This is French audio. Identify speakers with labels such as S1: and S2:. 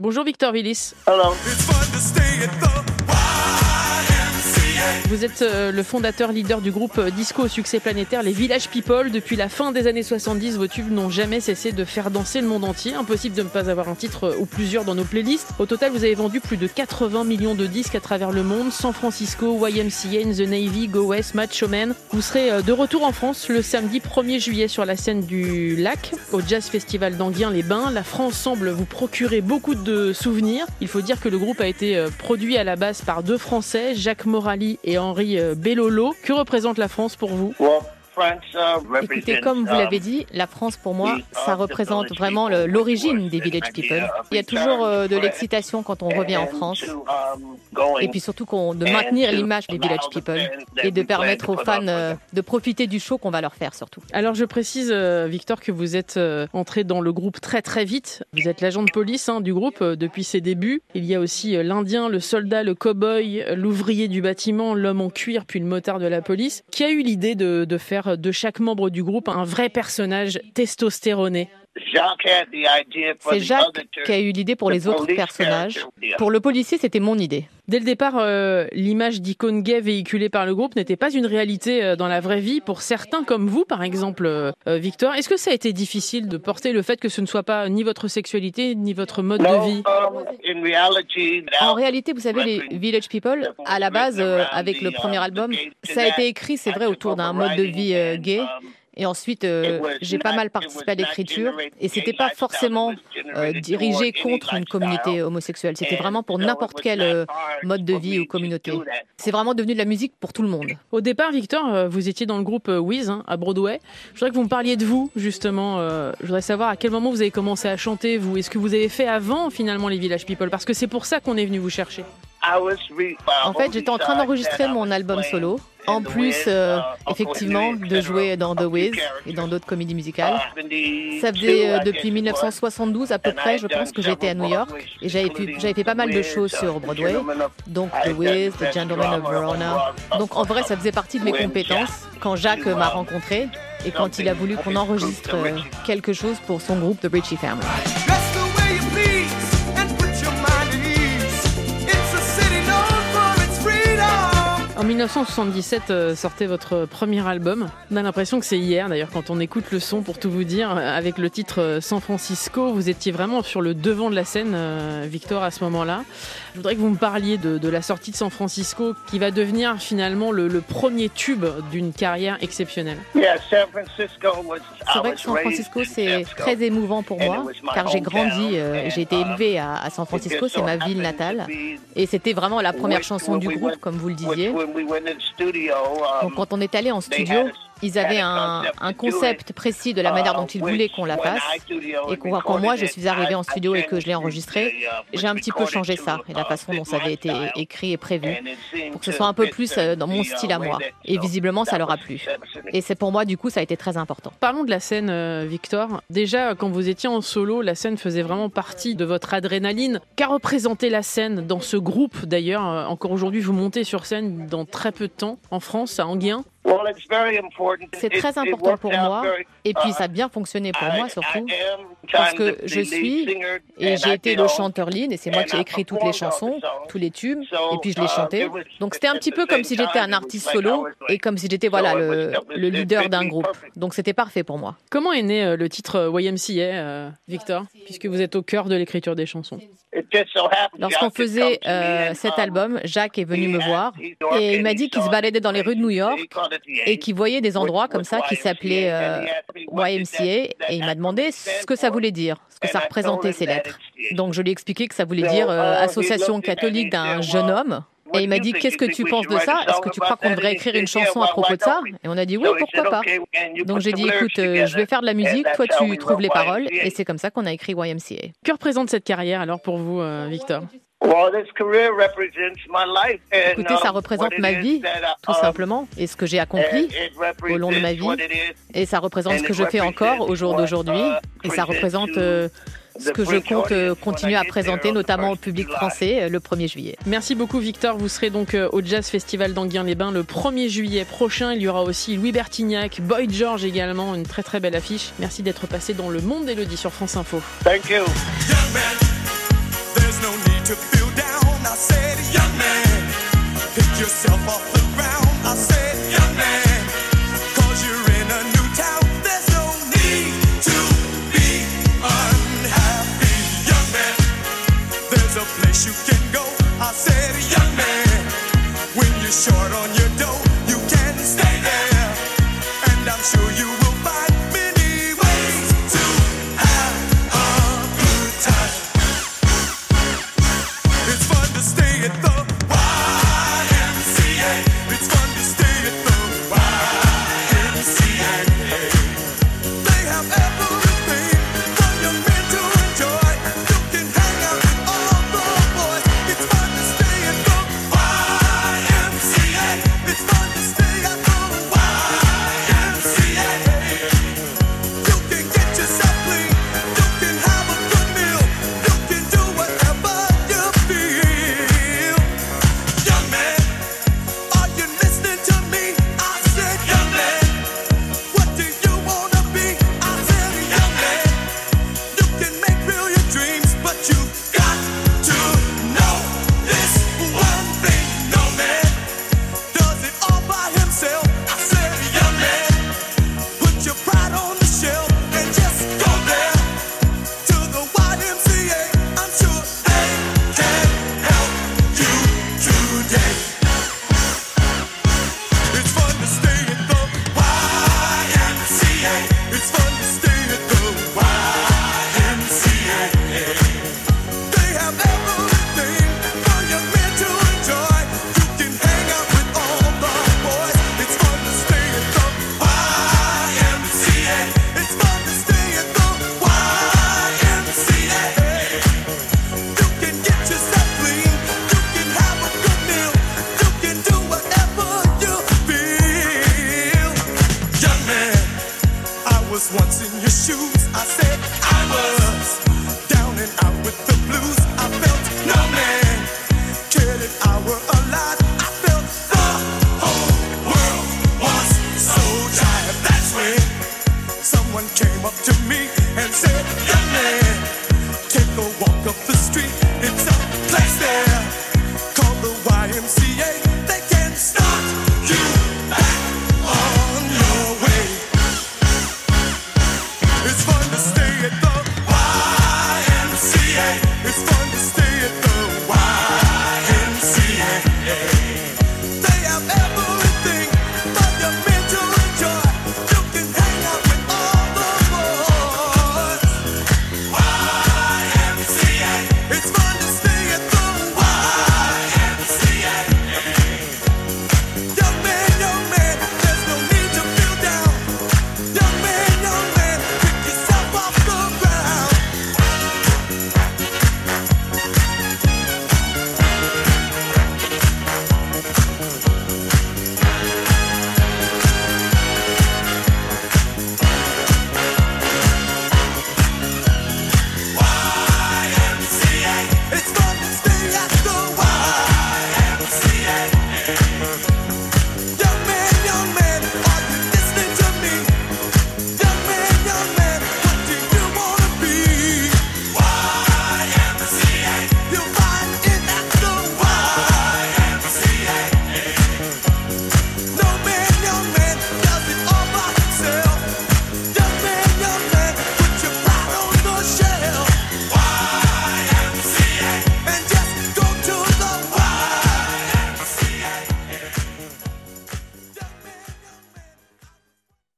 S1: Bonjour Victor Willis.
S2: Hello.
S1: Vous êtes euh, le fondateur leader du groupe euh, disco au succès planétaire Les Village People. Depuis la fin des années 70, vos tubes n'ont jamais cessé de faire danser le monde entier. Impossible de ne pas avoir un titre euh, ou plusieurs dans nos playlists. Au total, vous avez vendu plus de 80 millions de disques à travers le monde. San Francisco, YMCA, The Navy, Go West, Macho Man. Vous serez de retour en France le samedi 1er juillet sur la scène du Lac, au Jazz Festival d'Anguien-les-Bains. La France semble vous procurer beaucoup de souvenirs. Il faut dire que le groupe a été produit à la base par deux Français, Jacques Morali et Henri euh, Bellolo. Que représente la France pour vous?
S3: Écoutez, comme vous l'avez dit, la France pour moi, ça représente vraiment l'origine des Village People. Il y a toujours euh, de l'excitation quand on revient en France. Et puis surtout de maintenir l'image des Village People et de permettre aux fans euh, de profiter du show qu'on va leur faire surtout.
S1: Alors je précise, euh, Victor, que vous êtes entré dans le groupe très très vite. Vous êtes l'agent de police hein, du groupe depuis ses débuts. Il y a aussi l'Indien, le soldat, le cow-boy, l'ouvrier du bâtiment, l'homme en cuir, puis le motard de la police. Qui a eu l'idée de, de faire de chaque membre du groupe un vrai personnage testostéroné.
S3: C'est Jacques qui a eu l'idée pour les autres personnages. Pour le policier, c'était mon idée.
S1: Dès le départ, euh, l'image d'icône gay véhiculée par le groupe n'était pas une réalité euh, dans la vraie vie pour certains comme vous, par exemple, euh, Victor. Est-ce que ça a été difficile de porter le fait que ce ne soit pas ni votre sexualité ni votre mode de vie?
S3: En réalité, vous savez, les Village People, à la base, avec le premier album, ça a été écrit, c'est vrai, autour d'un mode de vie gay. Et ensuite, euh, j'ai pas mal participé à l'écriture et c'était pas forcément euh, dirigé contre une communauté homosexuelle. C'était vraiment pour n'importe quel euh, mode de vie ou communauté. C'est vraiment devenu de la musique pour tout le monde.
S1: Au départ, Victor, vous étiez dans le groupe Wiz hein, à Broadway. Je voudrais que vous me parliez de vous, justement. je voudrais savoir à quel moment vous avez commencé à chanter, vous. Est-ce que vous avez fait avant, finalement, les Village People? Parce que c'est pour ça qu'on est venu vous chercher.
S3: En fait, j'étais en train d'enregistrer mon album solo. En plus, euh, effectivement, de jouer dans The Wiz et dans d'autres comédies musicales. Ça faisait euh, depuis 1972 à peu près, je pense, que j'étais à New York et j'avais fait pas mal de choses sur Broadway, donc The Wiz, The Gentleman of Verona. Donc en vrai, ça faisait partie de mes compétences quand Jacques m'a rencontré et quand il a voulu qu'on enregistre quelque chose pour son groupe The Richie Family.
S1: En 1977 euh, sortait votre premier album. On a l'impression que c'est hier d'ailleurs quand on écoute le son pour tout vous dire avec le titre euh, San Francisco. Vous étiez vraiment sur le devant de la scène, euh, Victor, à ce moment-là. Je voudrais que vous me parliez de, la sortie de San Francisco qui va devenir finalement le, premier tube d'une carrière exceptionnelle.
S3: C'est vrai que San Francisco c'est très émouvant pour moi car j'ai grandi, j'ai été élevé à, à San Francisco, c'est ma ville natale et c'était vraiment la première chanson du groupe comme vous le disiez.
S2: Um,
S3: quand on est allé en studio, ils avaient un, concept précis de la manière dont ils voulaient qu'on la fasse. Et quand, moi je suis arrivée en studio et que je l'ai enregistré, j'ai un petit peu changé ça et la façon dont ça avait été écrit et prévu pour que ce soit un peu plus euh, dans mon style à moi. Et visiblement, ça leur a plu. Et c'est pour moi, du coup, ça a été très important.
S1: Parlons de la scène, euh, Victor. Déjà, quand vous étiez en solo, la scène faisait vraiment partie de votre adrénaline. Qu'a représenté la scène dans ce groupe d'ailleurs euh, Encore aujourd'hui, vous montez sur scène dans très peu de temps en France, à Anguien?
S3: C'est très important pour moi. et puis ça a bien fonctionné pour moi surtout parce que je suis et j'ai été le chanteur lead et c'est moi qui ai écrit toutes les chansons, tous les tubes et puis je les chantais. Donc c'était un petit peu comme si j'étais un artiste solo et comme si j'étais voilà le, leader d'un groupe. Donc c'était parfait pour moi.
S1: Comment est né euh, le titre euh, YMCA, euh, Victor, puisque vous êtes au cœur de l'écriture des chansons?
S3: Lorsqu'on faisait cet album, Jacques est venu me voir et il m'a dit qu'il se baladait dans les rues de New York et qu'il voyait des endroits comme ça qui s'appelaient YMCA et il m'a demandé ce que ça voulait dire, ce que ça représentait ces lettres. Donc je lui ai expliqué que ça voulait dire Association catholique d'un jeune homme et il m'a dit, qu'est-ce que tu penses de ça? Est-ce que tu crois qu'on devrait écrire une chanson à propos de ça? Et on a dit, oui, pourquoi pas Donc j'ai dit, écoute, euh, je vais faire de la musique, toi tu trouves les paroles. Et c'est comme ça qu'on a écrit YMCA.
S1: Que représente cette carrière alors pour vous, euh, Victor?
S3: Écoutez, ça représente ma vie, tout simplement, et ce que j'ai accompli au long de ma vie. Et ça représente ce que je fais encore au jour d'aujourd'hui. Et ça représente euh, ce que je compte euh, continuer à présenter, notamment au public français, euh, le 1er juillet.
S1: Merci beaucoup, Victor. Vous serez donc au Jazz Festival d'Anguien-les-Bains le 1er juillet prochain. Il y aura aussi Louis Bertignac, Boyd George également, une très très belle affiche. Merci d'être passé dans le monde d'Elodie sur France Info.
S2: Thank you.
S4: you feel down? I said, young man, pick yourself off the ground. I said, young man. was once in your shoes. I said I was down and out with the